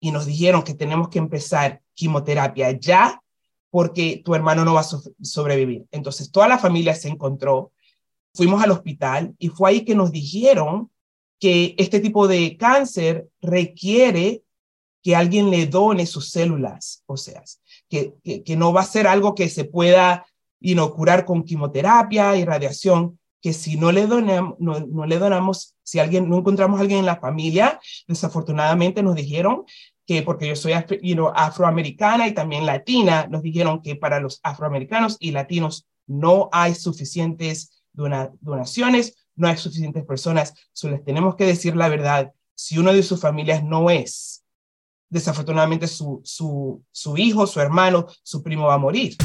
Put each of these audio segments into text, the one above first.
y nos dijeron que tenemos que empezar quimioterapia ya porque tu hermano no va a sobrevivir. Entonces toda la familia se encontró, fuimos al hospital y fue ahí que nos dijeron que este tipo de cáncer requiere que alguien le done sus células o sea, que, que, no va a ser algo que se pueda curar con quimioterapia y radiación, que si no le, donamos, no, le donamos, si alguien, no encontramos a alguien en la familia, desafortunadamente nos dijeron que porque yo soy afroamericana y también latina, nos dijeron que para los afroamericanos y latinos no hay suficientes donaciones, no hay suficientes personas, solo les tenemos que decir la verdad. Si uno de sus familias no es, desafortunadamente su, su, su hijo, su hermano, su primo va a morir.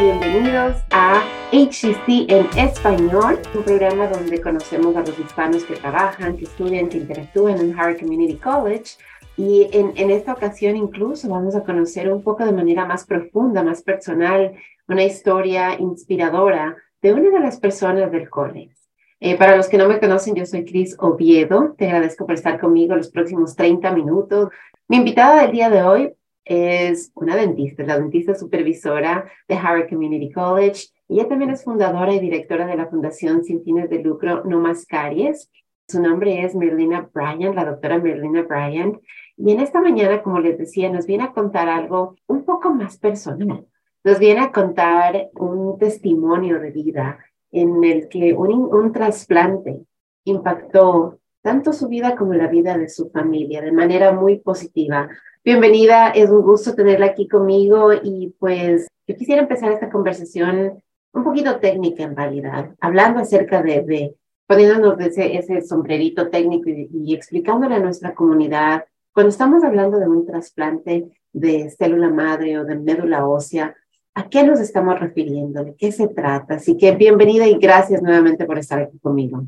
Bienvenidos a HCC en español, un programa donde conocemos a los hispanos que trabajan, que estudian, que interactúan en Harvard Community College. Y en, esta ocasión incluso vamos a conocer un poco de manera más profunda, más personal, una historia inspiradora de una de las personas del college. Eh, para los que no me conocen, yo soy Cris Oviedo. Te agradezco por estar conmigo los próximos 30 minutos. Mi invitada del día de hoy es una dentista, la dentista supervisora de Harvard Community College. Ella también es fundadora y directora de la Fundación Sin Fines de Lucro No Más Caries. Su nombre es Merlina Bryant, la doctora Merlina Bryant. Y en esta mañana, como les decía, nos viene a contar algo un poco más personal. Nos viene a contar un testimonio de vida en el que un, un trasplante impactó tanto su vida como la vida de su familia de manera muy positiva. Bienvenida, es un gusto tenerla aquí conmigo y pues yo quisiera empezar esta conversación un poquito técnica en realidad, hablando acerca de, de poniéndonos ese, ese sombrerito técnico y, y explicándole a nuestra comunidad, cuando estamos hablando de un trasplante de célula madre o de médula ósea, ¿A qué nos estamos refiriendo? ¿De qué se trata? Así que bienvenida y gracias nuevamente por estar aquí conmigo.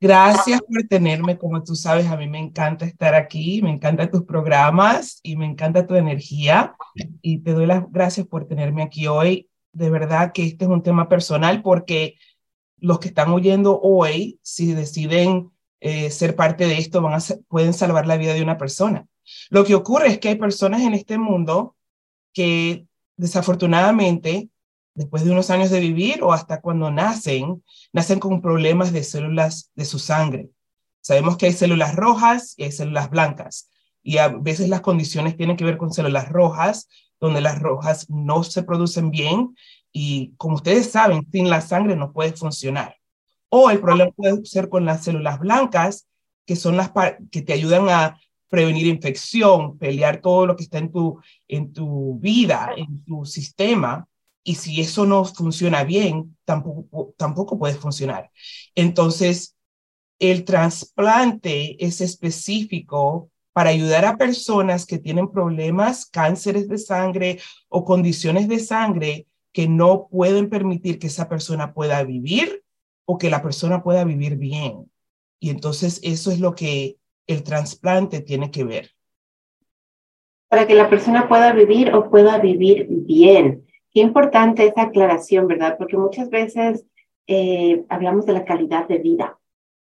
Gracias por tenerme. Como tú sabes, a mí me encanta estar aquí, me encantan tus programas y me encanta tu energía. Y te doy las gracias por tenerme aquí hoy. De verdad que este es un tema personal porque los que están oyendo hoy, si deciden eh, ser parte de esto, van a pueden salvar la vida de una persona. Lo que ocurre es que hay personas en este mundo que desafortunadamente, después de unos años de vivir o hasta cuando nacen, nacen con problemas de células de su sangre. Sabemos que hay células rojas y hay células blancas. Y a veces las condiciones tienen que ver con células rojas, donde las rojas no se producen bien y como ustedes saben, sin la sangre no puede funcionar. O el problema puede ser con las células blancas, que son las que te ayudan a prevenir infección, pelear todo lo que está en tu, en tu vida, en tu sistema. Y si eso no funciona bien, tampoco, tampoco puede funcionar. Entonces, el trasplante es específico para ayudar a personas que tienen problemas, cánceres de sangre o condiciones de sangre que no pueden permitir que esa persona pueda vivir o que la persona pueda vivir bien. Y entonces eso es lo que el trasplante tiene que ver? Para que la persona pueda vivir o pueda vivir bien. Qué importante esa aclaración, ¿verdad? Porque muchas veces eh, hablamos de la calidad de vida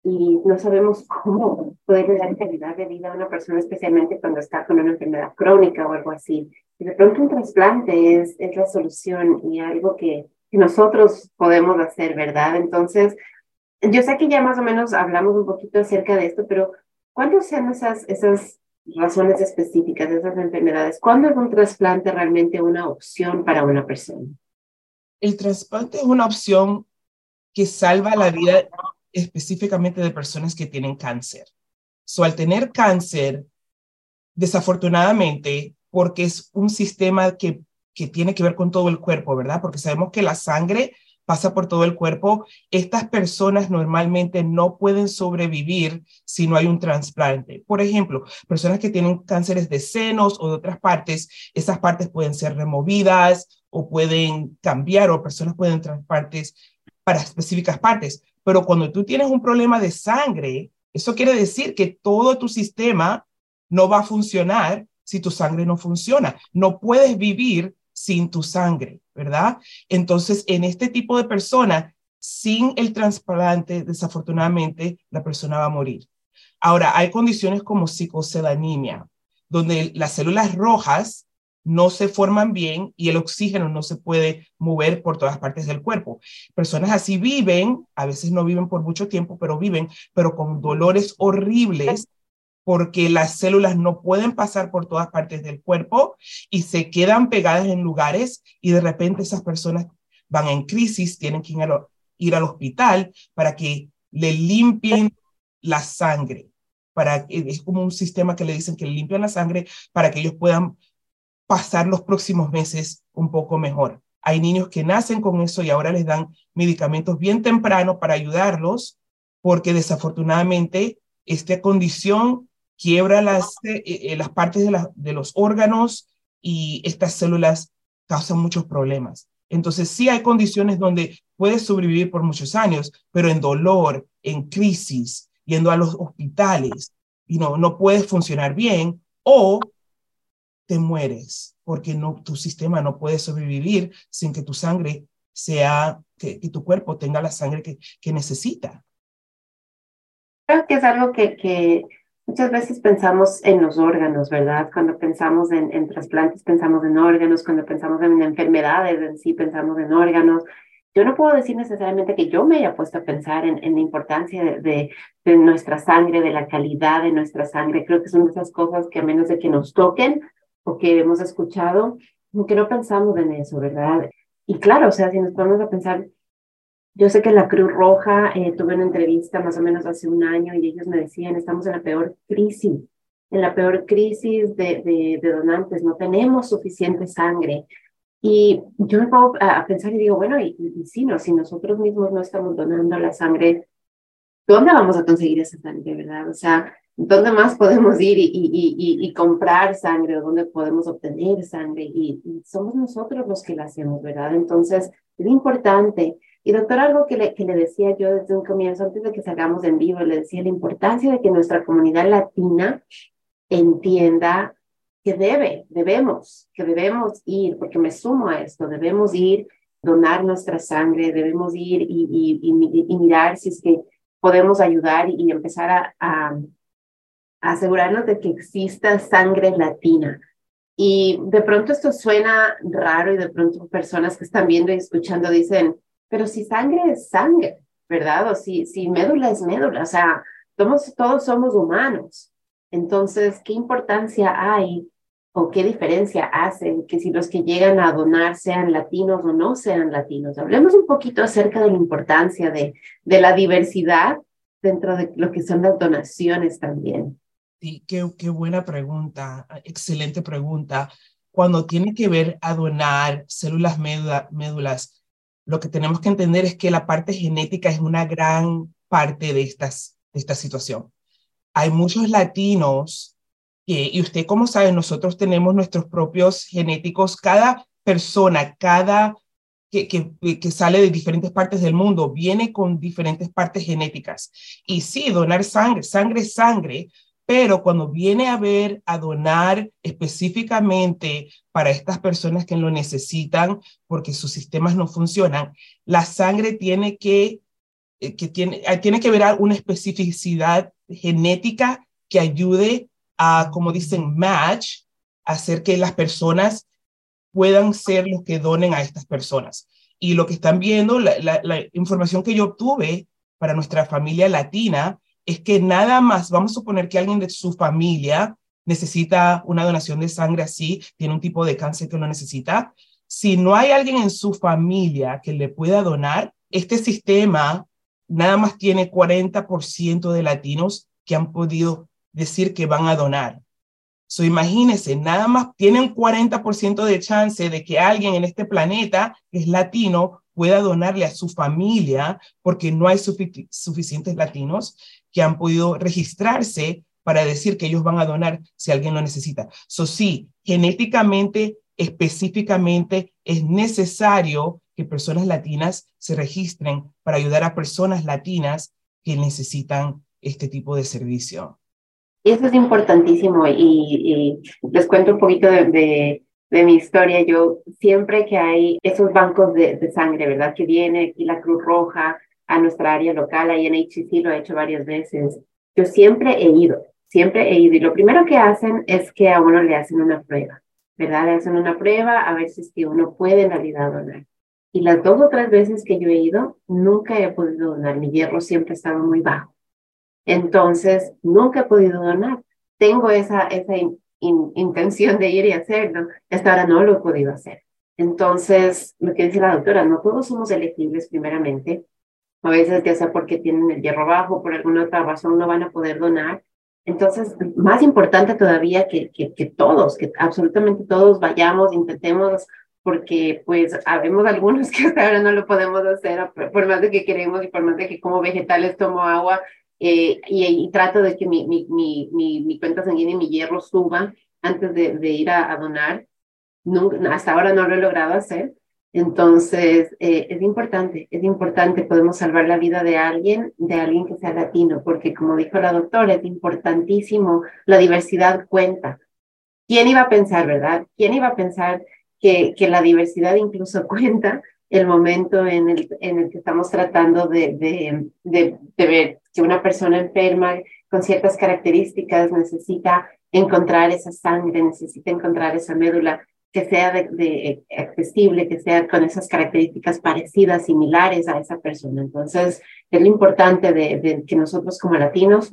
y no sabemos cómo poder dar calidad de vida a una persona, especialmente cuando está con una enfermedad crónica o algo así. Y de pronto un trasplante es, la solución y algo que, nosotros podemos hacer, ¿verdad? Entonces, yo sé que ya más o menos hablamos un poquito acerca de esto, pero ¿Cuáles son esas, esas razones específicas de esas enfermedades? ¿Cuándo es un trasplante realmente una opción para una persona? El trasplante es una opción que salva la vida específicamente de personas que tienen cáncer. So, al tener cáncer, desafortunadamente, porque es un sistema que, que tiene que ver con todo el cuerpo, ¿verdad? Porque sabemos que la sangre pasa por todo el cuerpo, estas personas normalmente no pueden sobrevivir si no hay un trasplante. Por ejemplo, personas que tienen cánceres de senos o de otras partes, esas partes pueden ser removidas o pueden cambiar o personas pueden trasplantes para específicas partes. Pero cuando tú tienes un problema de sangre, eso quiere decir que todo tu sistema no va a funcionar si tu sangre no funciona. No puedes vivir sin tu sangre, ¿verdad? Entonces, en este tipo de persona, sin el trasplante, desafortunadamente, la persona va a morir. Ahora, hay condiciones como psicosedanimia, donde las células rojas no se forman bien y el oxígeno no se puede mover por todas partes del cuerpo. Personas así viven, a veces no viven por mucho tiempo, pero viven, pero con dolores horribles porque las células no pueden pasar por todas partes del cuerpo y se quedan pegadas en lugares y de repente esas personas van en crisis, tienen que ir, al hospital para que le limpien la sangre. Para, es como un sistema que le dicen que le limpian la sangre para que ellos puedan pasar los próximos meses un poco mejor. Hay niños que nacen con eso y ahora les dan medicamentos bien temprano para ayudarlos, porque desafortunadamente esta condición quiebra las, eh, eh, las partes de, de los órganos y estas células causan muchos problemas. Entonces, sí hay condiciones donde puedes sobrevivir por muchos años, pero en dolor, en crisis, yendo a los hospitales, y no, no puedes funcionar bien o te mueres porque no, tu sistema no puede sobrevivir sin que tu sangre sea, que, tu cuerpo tenga la sangre que, que, necesita. Creo que es algo que, muchas veces pensamos en los órganos, ¿verdad? Cuando pensamos en, en trasplantes, pensamos en órganos, cuando pensamos en enfermedades en sí, pensamos en órganos. Yo no puedo decir necesariamente que yo me haya puesto a pensar en, en la importancia de, de, de, nuestra sangre, de la calidad de nuestra sangre. Creo que son esas cosas que a menos de que nos toquen, o que hemos escuchado, que no pensamos en eso, ¿verdad? Y claro, o sea, si nos ponemos a pensar, yo sé que la Cruz Roja, eh, tuve una entrevista más o menos hace un año y ellos me decían, estamos en la peor crisis, en la peor crisis de, de, de donantes, no tenemos suficiente sangre. Y yo me pongo a, pensar y digo, bueno, y, y, si no, si nosotros mismos no estamos donando la sangre, ¿dónde vamos a conseguir esa sangre, verdad? O sea, ¿Dónde más podemos ir y, y, y, comprar sangre o dónde podemos obtener sangre? Y, somos nosotros los que la hacemos, ¿verdad? Entonces, es importante. Y doctor, algo que le, que le decía yo desde un comienzo, antes de que salgamos en vivo, le decía la importancia de que nuestra comunidad latina entienda que debe, debemos, que debemos ir, porque me sumo a esto, debemos ir, donar nuestra sangre, debemos ir y, y mirar si es que podemos ayudar y empezar a asegurarnos de que exista sangre latina. Y de pronto esto suena raro y de pronto personas que están viendo y escuchando dicen, pero si sangre es sangre, ¿verdad? O si, si médula es médula, o sea, todos, todos somos humanos. Entonces, ¿qué importancia hay o qué diferencia hace que si los que llegan a donar sean latinos o no sean latinos? Hablemos un poquito acerca de la importancia de, de la diversidad dentro de lo que son las donaciones también. Sí, qué, qué buena pregunta, excelente pregunta. Cuando tiene que ver a donar células médulas, lo que tenemos que entender es que la parte genética es una gran parte de, estas, de esta situación. Hay muchos latinos y usted como sabe, nosotros tenemos nuestros propios genéticos, cada persona, cada que, que, sale de diferentes partes del mundo viene con diferentes partes genéticas. Y sí, donar sangre, sangre, sangre, pero cuando viene a ver, a donar específicamente para estas personas que lo necesitan porque sus sistemas no funcionan, la sangre tiene que, eh, que tiene, eh, tiene que ver una especificidad genética que ayude a, como dicen, match, hacer que las personas puedan ser los que donen a estas personas. Y lo que están viendo, la, la, la información que yo obtuve para nuestra familia latina, es que nada más, vamos a suponer que alguien de su familia necesita una donación de sangre así, tiene un tipo de cáncer que lo necesita. Si no hay alguien en su familia que le pueda donar, este sistema nada más tiene 40% de latinos que han podido decir que van a donar. So, imagínense, nada más tienen 40% de chance de que alguien en este planeta que es latino pueda donarle a su familia porque no hay suficientes latinos que han podido registrarse para decir que ellos van a donar si alguien lo necesita. So, sí, genéticamente, específicamente, es necesario que personas latinas se registren para ayudar a personas latinas que necesitan este tipo de servicio. Y eso es importantísimo y, les cuento un poquito de, de mi historia, yo siempre que hay esos bancos de, de sangre, ¿verdad? Que viene aquí la Cruz Roja a nuestra área local, ahí en HCC lo he hecho varias veces, yo siempre he ido, siempre he ido. Y lo primero que hacen es que a uno le hacen una prueba, ¿verdad? Le hacen una prueba a ver si es que uno puede en realidad donar. Y las dos o tres veces que yo he ido, nunca he podido donar. Mi hierro siempre estaba muy bajo. Entonces, nunca he podido donar. Tengo esa, esa intención de ir y hacerlo. Hasta ahora no lo he podido hacer. Entonces, lo que dice la doctora, no todos somos elegibles primeramente. A veces, ya sea porque tienen el hierro bajo, por alguna otra razón no van a poder donar. Entonces, más importante todavía que, que, todos, que absolutamente todos vayamos, intentemos porque pues habemos algunos que hasta ahora no lo podemos hacer, por más de que queremos y por más de que como vegetales tomo agua eh, y, trato de que mi, mi, mi, mi, cuenta sanguínea y mi hierro suba antes de, de ir a, donar. hasta ahora no lo he logrado hacer. Entonces, eh, es importante, es importante, podemos salvar la vida de alguien, de alguien que sea latino, porque como dijo la doctora, es importantísimo, la diversidad cuenta. ¿Quién iba a pensar, verdad? ¿Quién iba a pensar que, que la diversidad incluso cuenta el momento en el, en el que estamos tratando de, de, de, ver que una persona enferma con ciertas características necesita encontrar esa sangre, necesita encontrar esa médula que sea de, accesible, que sea con esas características parecidas, similares a esa persona. Entonces, es lo importante de, que nosotros como latinos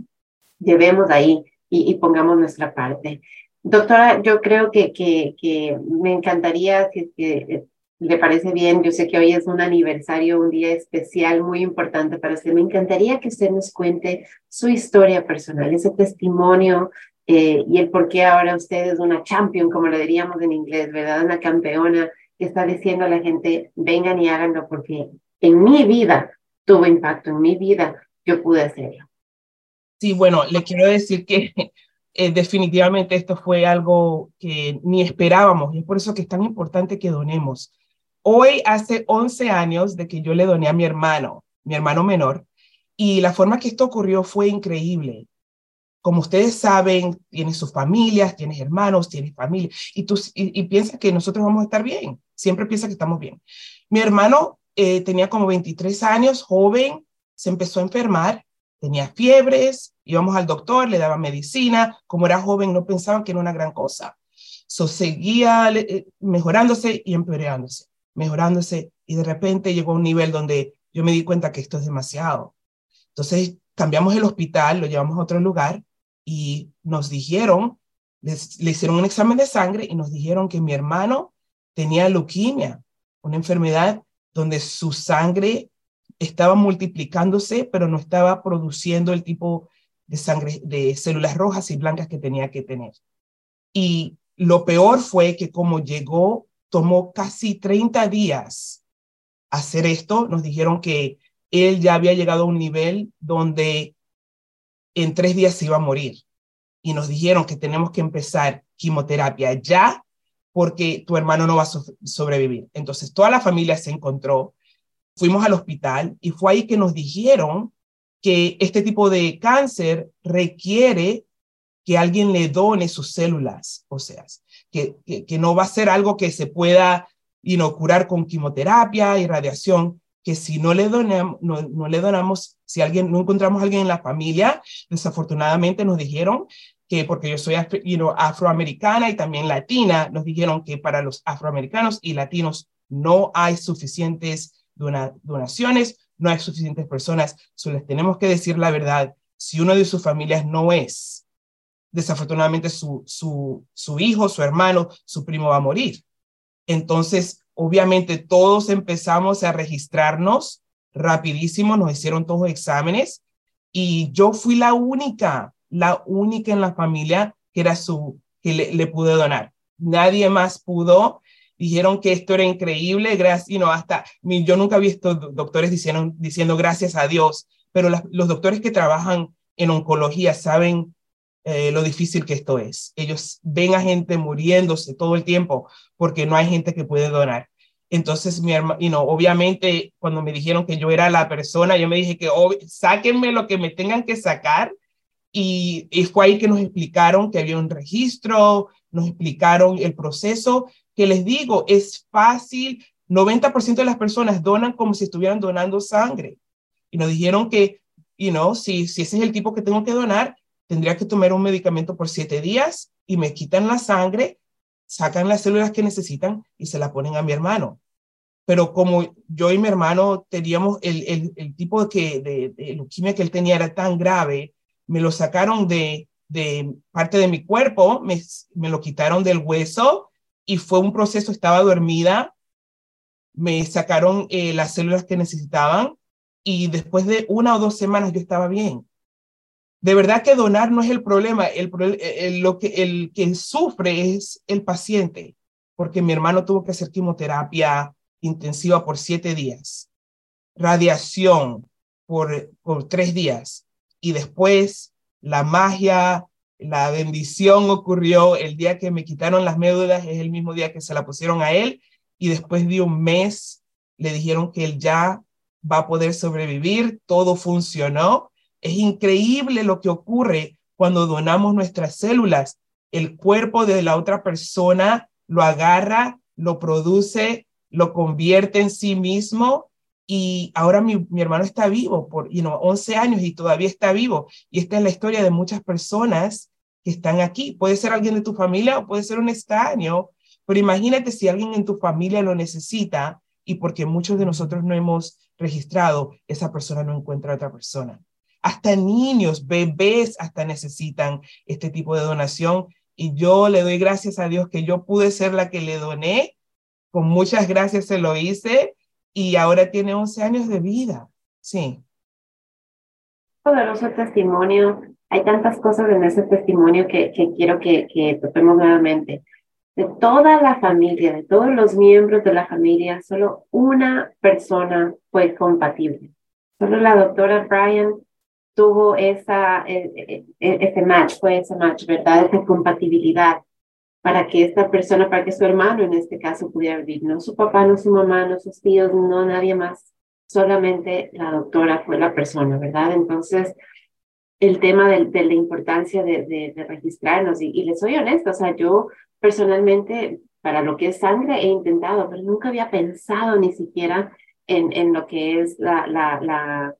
llevemos ahí y, pongamos nuestra parte. Doctora, yo creo que, que, me encantaría, si que le parece bien, yo sé que hoy es un aniversario, un día especial muy importante para usted. Me encantaría que usted nos cuente su historia personal, ese testimonio eh, y el por qué ahora usted es una champion, como lo diríamos en inglés, ¿verdad? Una campeona que está diciendo a la gente, vengan y háganlo porque en mi vida tuvo impacto, en mi vida yo pude hacerlo. Sí, bueno, le quiero decir que eh, definitivamente esto fue algo que ni esperábamos y es por eso que es tan importante que donemos. Hoy hace 11 años de que yo le doné a mi hermano, mi hermano menor, y la forma que esto ocurrió fue increíble. Como ustedes saben, tienes sus familias, tienes hermanos, tienes familia, y, tú, y, piensas que nosotros vamos a estar bien. Siempre piensa que estamos bien. Mi hermano eh, tenía como 23 años, joven, se empezó a enfermar, tenía fiebres, íbamos al doctor, le daba medicina, como era joven no pensaban que era una gran cosa. So, seguía eh, mejorándose y empeorándose mejorándose y de repente llegó a un nivel donde yo me di cuenta que esto es demasiado. Entonces cambiamos el hospital, lo llevamos a otro lugar y nos dijeron, le hicieron un examen de sangre y nos dijeron que mi hermano tenía leuquimia, una enfermedad donde su sangre estaba multiplicándose, pero no estaba produciendo el tipo de sangre, de células rojas y blancas que tenía que tener. Y lo peor fue que como llegó tomó casi 30 días hacer esto. Nos dijeron que él ya había llegado a un nivel donde en tres días se iba a morir. Y nos dijeron que tenemos que empezar quimioterapia ya porque tu hermano no va a sobrevivir. Entonces toda la familia se encontró, fuimos al hospital y fue ahí que nos dijeron que este tipo de cáncer requiere que alguien le done sus células sea que, que, no va a ser algo que se pueda inocurar con quimioterapia y radiación, que si no le, donamos, no, le donamos, si alguien, no encontramos a alguien en la familia, desafortunadamente nos dijeron que porque yo soy afroamericana y también latina, nos dijeron que para los afroamericanos y latinos no hay suficientes donaciones, no hay suficientes personas, solo les tenemos que decir la verdad, si uno de sus familias no es desafortunadamente su hijo, su hermano, su primo va a morir. Entonces, obviamente todos empezamos a registrarnos rapidísimo, nos hicieron todos exámenes y yo fui la única, la única en la familia que era su, que le, le pude donar. Nadie más pudo. Dijeron que esto era increíble, gracias, y no, hasta, yo nunca he visto doctores diciendo, diciendo gracias a Dios, pero los doctores que trabajan en oncología saben eh, lo difícil que esto es. Ellos ven a gente muriéndose todo el tiempo porque no hay gente que puede donar. Entonces, mi hermano, y no, obviamente, cuando me dijeron que yo era la persona, yo me dije que sáquenme lo que me tengan que sacar. Y, y fue ahí que nos explicaron que había un registro, nos explicaron el proceso, que les digo, es fácil, 90% de las personas donan como si estuvieran donando sangre. Y nos dijeron que, you know, si, si ese es el tipo que tengo que donar, tendría que tomar un medicamento por siete días y me quitan la sangre, sacan las células que necesitan y se la ponen a mi hermano. Pero como yo y mi hermano teníamos el, el, el tipo de, que, de, de que él tenía era tan grave, me lo sacaron de, de parte de mi cuerpo, me, me lo quitaron del hueso y fue un proceso, estaba dormida, me sacaron eh, las células que necesitaban y después de una o dos semanas yo estaba bien. De verdad que donar no es el problema, el, el, lo que, el que sufre es el paciente, porque mi hermano tuvo que hacer quimioterapia intensiva por siete días, radiación por, por tres días y después la magia, la bendición ocurrió el día que me quitaron las médulas, es el mismo día que se la pusieron a él y después de un mes le dijeron que él ya va a poder sobrevivir, todo funcionó. Es increíble lo que ocurre cuando donamos nuestras células. El cuerpo de la otra persona lo agarra, lo produce, lo convierte en sí mismo y ahora mi, hermano está vivo por you know, 11 años y todavía está vivo. Y esta es la historia de muchas personas que están aquí. Puede ser alguien de tu familia o puede ser un extraño, pero imagínate si alguien en tu familia lo necesita y porque muchos de nosotros no hemos registrado, esa persona no encuentra a otra persona. Hasta niños, bebés, hasta necesitan este tipo de donación. Y yo le doy gracias a Dios que yo pude ser la que le doné. Con muchas gracias se lo hice y ahora tiene 11 años de vida. Sí. Poderoso testimonio. Hay tantas cosas en ese testimonio que, que quiero que, que topemos nuevamente. De toda la familia, de todos los miembros de la familia, solo una persona fue compatible. Solo la doctora Brian tuvo esa, e, e, e, ese match, fue ese match, ¿verdad? Esa compatibilidad para que esta persona, para que su hermano en este caso pudiera vivir, no su papá, no su mamá, no sus tíos, no nadie más, solamente la doctora fue la persona, ¿verdad? Entonces, el tema de, de la importancia de, de, registrarnos, y, y, les soy honesta, o sea, yo personalmente, para lo que es sangre, he intentado, pero nunca había pensado ni siquiera en, en lo que es la, la, la,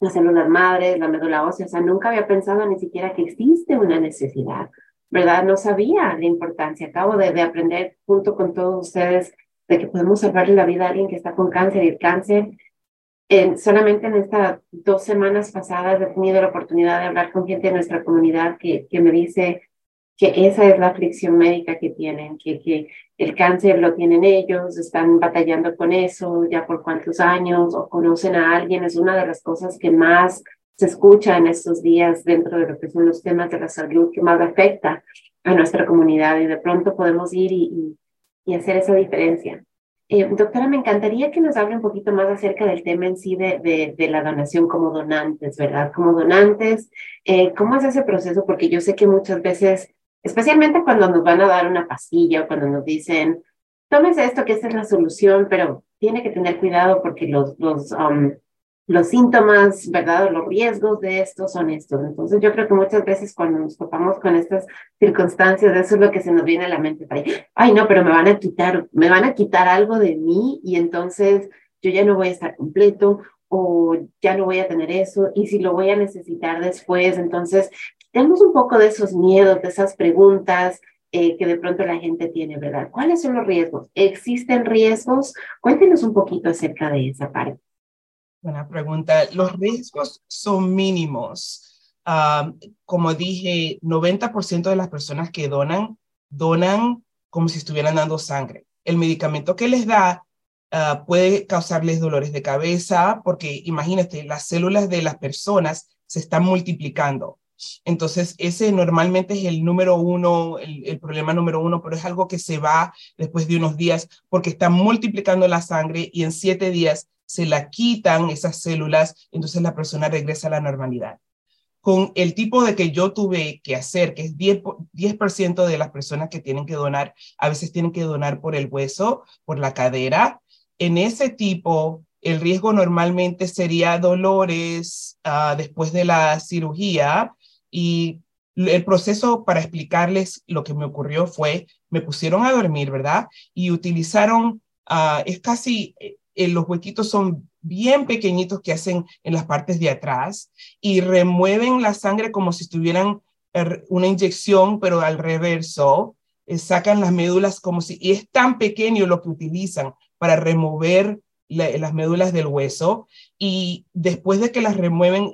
las células madres, la médula ósea, o sea, nunca había pensado ni siquiera que existe una necesidad ¿verdad? No sabía la importancia. Acabo de, de aprender junto con todos ustedes de que podemos salvarle la vida a alguien que está con cáncer y el cáncer. En, solamente en estas dos semanas pasadas he tenido la oportunidad de hablar con gente de nuestra comunidad que, que me dice que esa es la aflicción médica que tienen, que, que el cáncer lo tienen ellos, están batallando con eso ya por cuántos años o conocen a alguien, es una de las cosas que más se escucha en estos días dentro de lo que son los temas de la salud que más afecta a nuestra comunidad y de pronto podemos ir y, y, hacer esa diferencia. Eh, doctora, me encantaría que nos hable un poquito más acerca del tema en sí de, de, la donación como donantes, ¿verdad? Como donantes, eh, ¿cómo es ese proceso? Porque yo sé que muchas veces, especialmente cuando nos van a dar una pastilla o cuando nos dicen, tómese esto que esta es la solución, pero tiene que tener cuidado porque los, los um, los síntomas, ¿verdad? Los riesgos de esto son estos. Entonces yo creo que muchas veces cuando nos topamos con estas circunstancias, eso es lo que se nos viene a la mente. Ay, no, pero me van a quitar, me van a quitar algo de mí y entonces yo ya no voy a estar completo o ya no voy a tener eso y si lo voy a necesitar después. Entonces, tenemos un poco de esos miedos, de esas preguntas, eh, que de pronto la gente tiene, ¿verdad? ¿Cuáles son los riesgos? ¿Existen riesgos? Cuéntenos un poquito acerca de esa parte. Buena pregunta. Los riesgos son mínimos. Uh, como dije, 90% de las personas que donan, donan como si estuvieran dando sangre. El medicamento que les da uh, puede causarles dolores de cabeza porque imagínate, las células de las personas se están multiplicando. Entonces, ese normalmente es el número uno, el, el, problema número uno, pero es algo que se va después de unos días porque está multiplicando la sangre y en siete días se la quitan esas células, entonces la persona regresa a la normalidad. Con el tipo de que yo tuve que hacer, que es 10%, 10 de las personas que tienen que donar, a veces tienen que donar por el hueso, por la cadera. En ese tipo, el riesgo normalmente sería dolores uh, después de la cirugía y el proceso para explicarles lo que me ocurrió fue, me pusieron a dormir, ¿verdad? Y utilizaron, ah, es casi, eh, los huequitos son bien pequeñitos que hacen en las partes de atrás y remueven la sangre como si estuvieran er, una inyección, pero al reverso. Eh, sacan las médulas como si, y es tan pequeño lo que utilizan para remover las médulas del hueso y después de que las remueven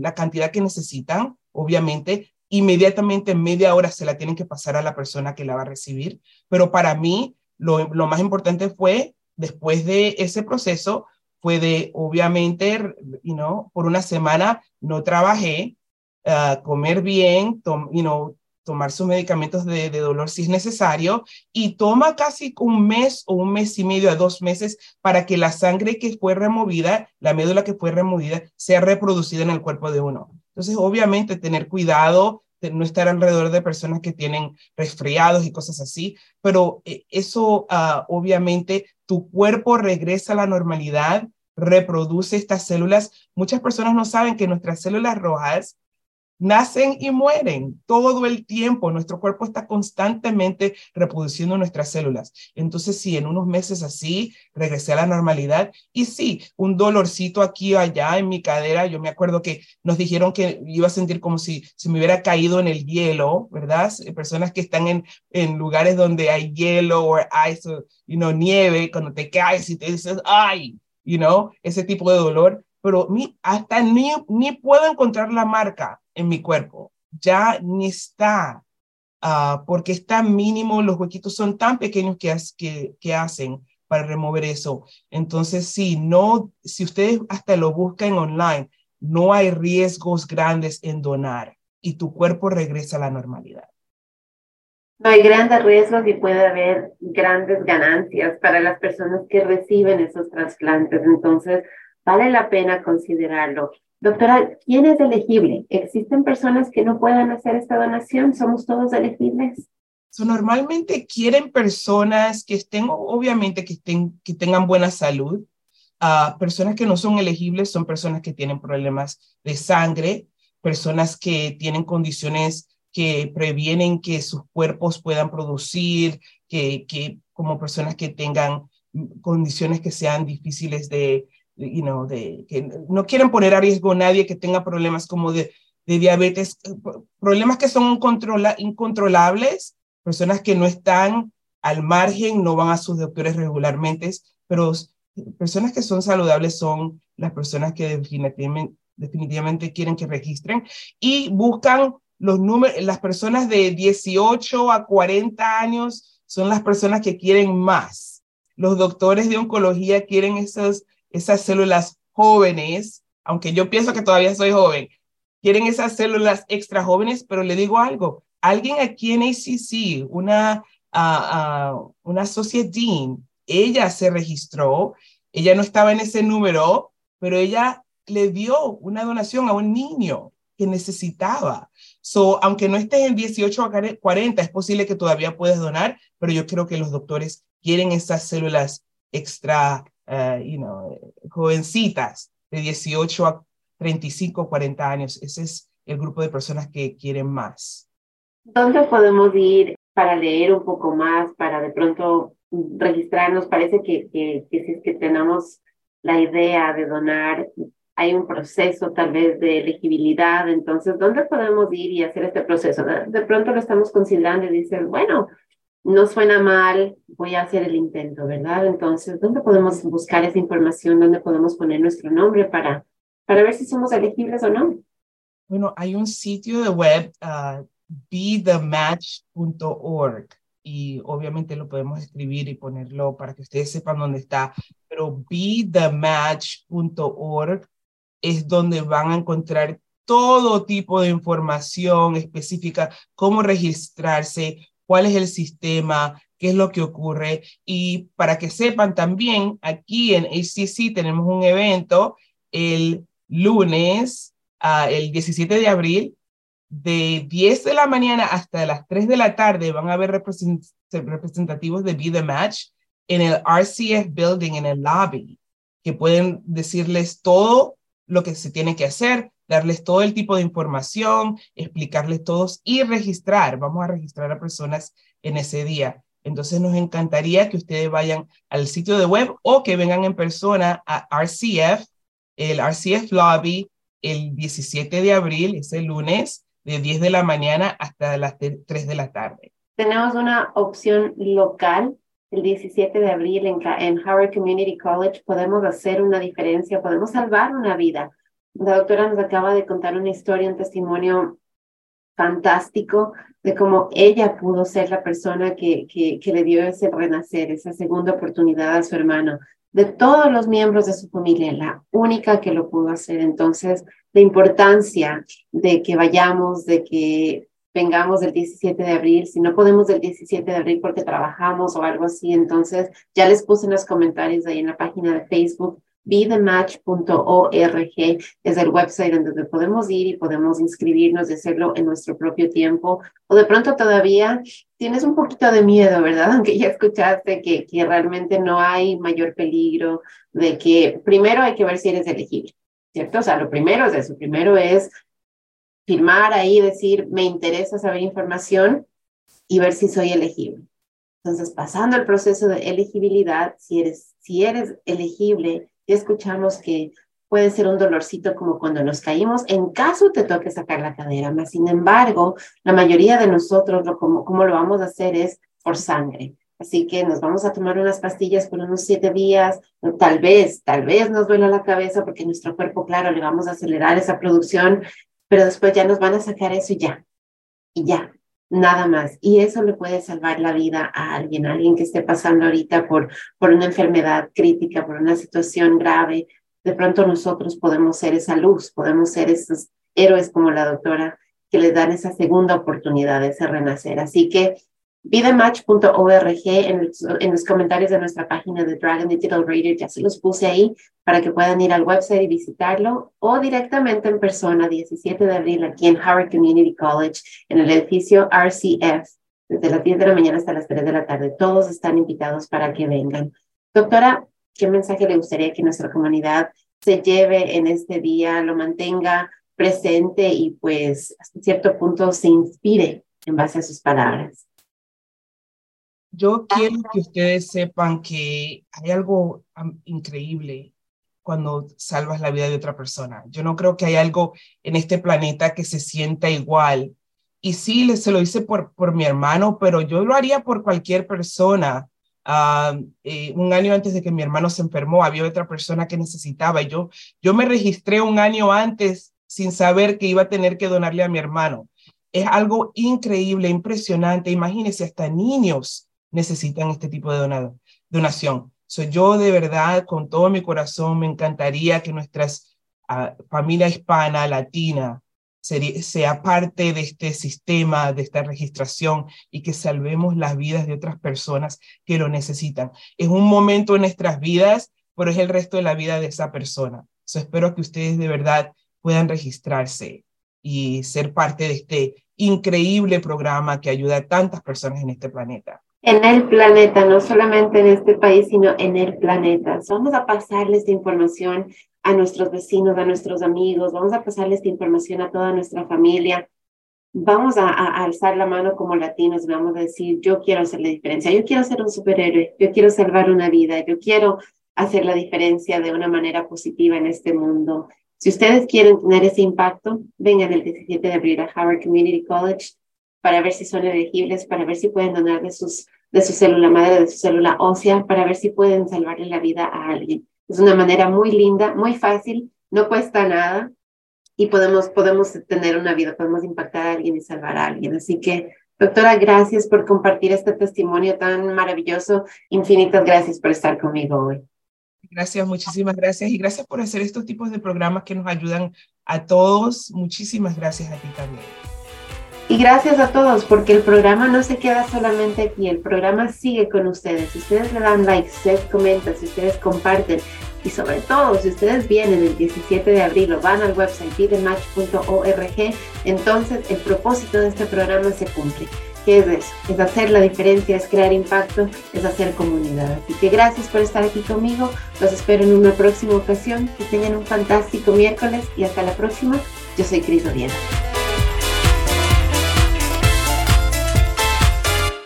la cantidad que necesitan, obviamente, inmediatamente en media hora se la tienen que pasar a la persona que la va a recibir. Pero para mí, lo, lo más importante fue, después de ese proceso, fue de, obviamente, you por una semana no trabajé, uh, comer bien, know, tomar sus medicamentos de, de, dolor si es necesario y toma casi un mes o un mes y medio a dos meses para que la sangre que fue removida, la médula que fue removida, sea reproducida en el cuerpo de uno. Entonces, obviamente, tener cuidado, de no estar alrededor de personas que tienen resfriados y cosas así, pero eh, eso, uh, obviamente, tu cuerpo regresa a la normalidad, reproduce estas células. Muchas personas no saben que nuestras células rojas nacen y mueren todo el tiempo. Nuestro cuerpo está constantemente reproduciendo nuestras células. Entonces, sí, en unos meses así, regresé a la normalidad. Y sí, un dolorcito aquí o allá en mi cadera. Yo me acuerdo que nos dijeron que iba a sentir como si se me hubiera caído en el hielo, ¿verdad? Personas que están en, en lugares donde hay hielo o ice, you know, nieve, cuando te caes y te dices, ay, you know, ese tipo de dolor. Pero mi, hasta ni, ni puedo encontrar la marca en mi cuerpo. Ya ni está, uh, porque está mínimo, los huequitos son tan pequeños que, que, que hacen para remover eso. Entonces, sí, no, si ustedes hasta lo buscan online, no hay riesgos grandes en donar y tu cuerpo regresa a la normalidad. No hay grandes riesgos y puede haber grandes ganancias para las personas que reciben esos trasplantes. Entonces, vale la pena considerarlo. Doctora, ¿quién es elegible? ¿Existen personas que no puedan hacer esta donación? ¿Somos todos elegibles? normalmente quieren personas que estén, obviamente, que, estén, que tengan buena salud. Uh, personas que no son elegibles son personas que tienen problemas de sangre, personas que tienen condiciones que previenen que sus cuerpos puedan producir, que, que como personas que tengan condiciones que sean difíciles de, you know, de, que no quieren poner a riesgo a nadie que tenga problemas como de, de diabetes, problemas que son incontrolables, personas que no están al margen, no van a sus doctores regularmente, pero personas que son saludables son las personas que definitivamente, definitivamente quieren que registren y buscan los números, las personas de 18 a 40 años son las personas que quieren más. Los doctores de oncología quieren esas esas células jóvenes, aunque yo pienso que todavía soy joven, quieren esas células extra jóvenes, pero le digo algo, alguien aquí en ACC, una, uh, una associate dean, ella se registró, ella no estaba en ese número, pero ella le dio una donación a un niño que necesitaba. So, aunque no estés en 18 a 40, es posible que todavía puedas donar, pero yo creo que los doctores quieren esas células extra uh, you know, jovencitas de 18 a 35, 40 años. Ese es el grupo de personas que quieren más. ¿Dónde podemos ir para leer un poco más, para de pronto registrarnos? Parece que, que, que si es que tenemos la idea de donar, hay un proceso tal vez de elegibilidad, entonces, ¿dónde podemos ir y hacer este proceso? De pronto lo estamos considerando y dicen, bueno, no suena mal, voy a hacer el intento, ¿verdad? Entonces, ¿dónde podemos buscar esa información? ¿Dónde podemos poner nuestro nombre para, para ver si somos elegibles o no? Bueno, hay un sitio de web, uh, bethematch.org, y obviamente lo podemos escribir y ponerlo para que ustedes sepan dónde está, pero bethematch.org es donde van a encontrar todo tipo de información específica, cómo registrarse, cuál es el sistema, qué es lo que ocurre. Y para que sepan también, aquí en ACC tenemos un evento el lunes, uh, el 17 de abril, de 10 de la mañana hasta las 3 de la tarde van a haber representativos de Be The Match en el RCF Building, en el lobby, que pueden decirles todo lo que se tiene que hacer, darles todo el tipo de información, explicarles todos y registrar. Vamos a registrar a personas en ese día. Entonces nos encantaría que ustedes vayan al sitio de web o que vengan en persona a RCF, el RCF Lobby, el 17 de abril, ese lunes, de 10 de la mañana hasta las 3 de la tarde. Tenemos una opción local el 17 de abril en, en Howard Community College. Podemos hacer una diferencia, podemos salvar una vida. La doctora nos acaba de contar una historia, un testimonio fantástico de cómo ella pudo ser la persona que, que, que, le dio ese renacer, esa segunda oportunidad a su hermano. De todos los miembros de su familia, la única que lo pudo hacer. Entonces, la importancia de que vayamos, de que vengamos del 17 de abril, si no podemos del 17 de abril porque trabajamos o algo así, entonces ya les puse en los comentarios ahí en la página de Facebook bethematch.org es el website en donde podemos ir y podemos inscribirnos y hacerlo en nuestro propio tiempo. O de pronto todavía tienes un poquito de miedo, ¿verdad? Aunque ya escuchaste que, que realmente no hay mayor peligro de que primero hay que ver si eres elegible, ¿cierto? O sea, lo primero es eso, primero es firmar ahí, decir, me interesa saber información y ver si soy elegible. Entonces, pasando el proceso de elegibilidad, si eres, si eres elegible, escuchamos que puede ser un dolorcito como cuando nos caímos, en caso te toque sacar la cadera, más sin embargo, la mayoría de nosotros lo, como, como lo vamos a hacer es por sangre. Así que nos vamos a tomar unas pastillas por unos siete días, tal vez, tal vez nos duela la cabeza porque nuestro cuerpo, claro, le vamos a acelerar esa producción, pero después ya nos van a sacar eso y ya, y ya, nada más. Y eso le puede salvar la vida a alguien, a alguien que esté pasando ahorita por, por una enfermedad crítica, por una situación grave. De pronto nosotros podemos ser esa luz, podemos ser esos héroes como la doctora que les dan esa segunda oportunidad, ese renacer. Así que Vidamatch.org en, en, los comentarios de nuestra página de Dragon Digital Radio, ya se los puse ahí para que puedan ir al website y visitarlo o directamente en persona, 17 de abril, aquí en Howard Community College, en el edificio RCF, desde las 10 de la mañana hasta las 3 de la tarde. Todos están invitados para que vengan. Doctora, ¿qué mensaje le gustaría que nuestra comunidad se lleve en este día, lo mantenga presente y pues hasta cierto punto se inspire en base a sus palabras? Yo quiero que ustedes sepan que hay algo increíble cuando salvas la vida de otra persona. Yo no creo que hay algo en este planeta que se sienta igual. Y sí, se lo hice por, por mi hermano, pero yo lo haría por cualquier persona. Ah, eh, un año antes de que mi hermano se enfermó, había otra persona que necesitaba. Y yo, yo me registré un año antes sin saber que iba a tener que donarle a mi hermano. Es algo increíble, impresionante. Imagínense, hasta niños necesitan este tipo de donado, donación. Soy yo de verdad, con todo mi corazón, me encantaría que nuestra ah, familia hispana, latina, sea parte de este sistema, de esta registración y que salvemos las vidas de otras personas que lo necesitan. Es un momento en nuestras vidas, pero es el resto de la vida de esa persona. espero que ustedes de verdad puedan registrarse y ser parte de este increíble programa que ayuda a tantas personas en este planeta en el planeta, no solamente en este país, sino en el planeta. Vamos a pasarles esta información a nuestros vecinos, a nuestros amigos, vamos a pasarles esta información a toda nuestra familia. Vamos a, alzar la mano como latinos y vamos a decir, yo quiero hacer la diferencia, yo quiero ser un superhéroe, yo quiero salvar una vida, yo quiero hacer la diferencia de una manera positiva en este mundo. Si ustedes quieren tener ese impacto, vengan el 17 de abril a Howard Community College para ver si son elegibles, para ver si pueden donar de, sus, de su célula madre, de su célula ósea, para ver si pueden salvarle la vida a alguien. Es una manera muy linda, muy fácil, no cuesta nada y podemos, podemos tener una vida, podemos impactar a alguien y salvar a alguien. Así que, doctora, gracias por compartir este testimonio tan maravilloso. Infinitas gracias por estar conmigo hoy. Gracias, muchísimas gracias y gracias por hacer estos tipos de programas que nos ayudan a todos. Muchísimas gracias a ti también. Y gracias a todos, porque el programa no se queda solamente aquí, el programa sigue con ustedes. Si ustedes le dan like, si ustedes comentan, si ustedes comparten, y sobre todo, si ustedes vienen el 17 de abril o van al website bidematch.org, entonces el propósito de este programa se cumple. ¿Qué es eso? Es hacer la diferencia, es crear impacto, es hacer comunidad. Así que gracias por estar aquí conmigo. Los espero en una próxima ocasión. Que tengan un fantástico miércoles y hasta la próxima. Yo soy Cris Oviedo.